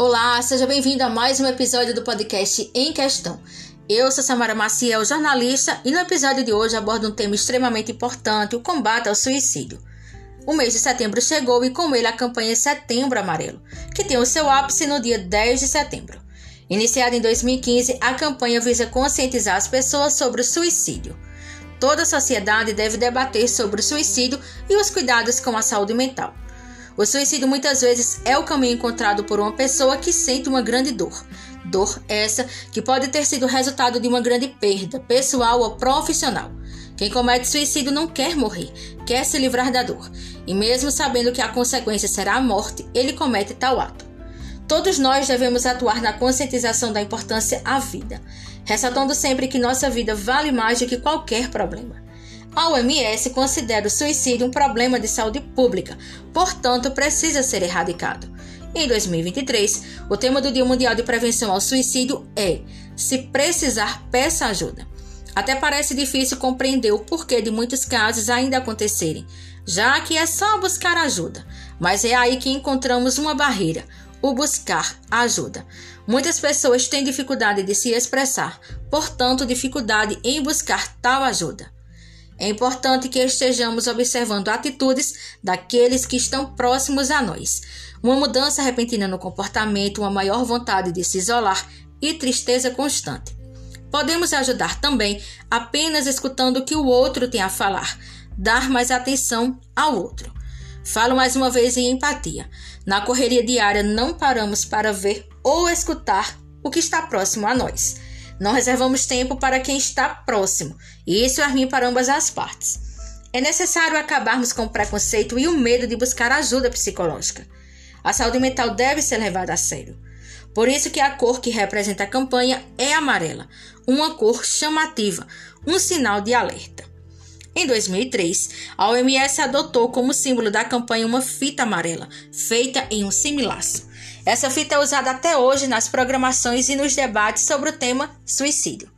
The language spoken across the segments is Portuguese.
Olá, seja bem-vindo a mais um episódio do podcast Em Questão. Eu sou Samara Maciel, jornalista, e no episódio de hoje abordo um tema extremamente importante: o combate ao suicídio. O mês de setembro chegou e com ele a campanha Setembro Amarelo, que tem o seu ápice no dia 10 de setembro. Iniciada em 2015, a campanha visa conscientizar as pessoas sobre o suicídio. Toda a sociedade deve debater sobre o suicídio e os cuidados com a saúde mental. O suicídio muitas vezes é o caminho encontrado por uma pessoa que sente uma grande dor. Dor essa que pode ter sido resultado de uma grande perda, pessoal ou profissional. Quem comete suicídio não quer morrer, quer se livrar da dor. E mesmo sabendo que a consequência será a morte, ele comete tal ato. Todos nós devemos atuar na conscientização da importância à vida, ressaltando sempre que nossa vida vale mais do que qualquer problema. A OMS considera o suicídio um problema de saúde pública, portanto, precisa ser erradicado. Em 2023, o tema do Dia Mundial de Prevenção ao Suicídio é: Se precisar, peça ajuda. Até parece difícil compreender o porquê de muitos casos ainda acontecerem, já que é só buscar ajuda. Mas é aí que encontramos uma barreira: o buscar ajuda. Muitas pessoas têm dificuldade de se expressar, portanto, dificuldade em buscar tal ajuda. É importante que estejamos observando atitudes daqueles que estão próximos a nós. Uma mudança repentina no comportamento, uma maior vontade de se isolar e tristeza constante. Podemos ajudar também apenas escutando o que o outro tem a falar, dar mais atenção ao outro. Falo mais uma vez em empatia. Na correria diária, não paramos para ver ou escutar o que está próximo a nós. Não reservamos tempo para quem está próximo, e isso é ruim para ambas as partes. É necessário acabarmos com o preconceito e o medo de buscar ajuda psicológica. A saúde mental deve ser levada a sério. Por isso que a cor que representa a campanha é amarela, uma cor chamativa, um sinal de alerta. Em 2003, a OMS adotou como símbolo da campanha uma fita amarela, feita em um similaço. Essa fita é usada até hoje nas programações e nos debates sobre o tema suicídio.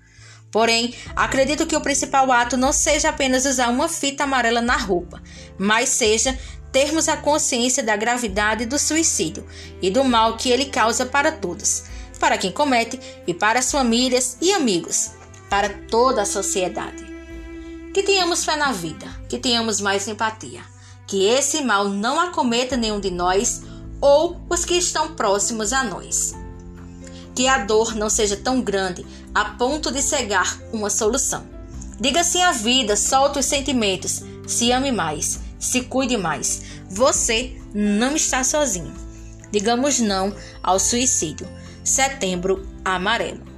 Porém, acredito que o principal ato não seja apenas usar uma fita amarela na roupa, mas seja termos a consciência da gravidade do suicídio e do mal que ele causa para todos, para quem comete e para as famílias e amigos, para toda a sociedade. Que tenhamos fé na vida, que tenhamos mais empatia, que esse mal não acometa nenhum de nós ou os que estão próximos a nós. Que a dor não seja tão grande a ponto de cegar uma solução. Diga sim à vida, solte os sentimentos, se ame mais, se cuide mais. Você não está sozinho. Digamos não ao suicídio. Setembro Amarelo.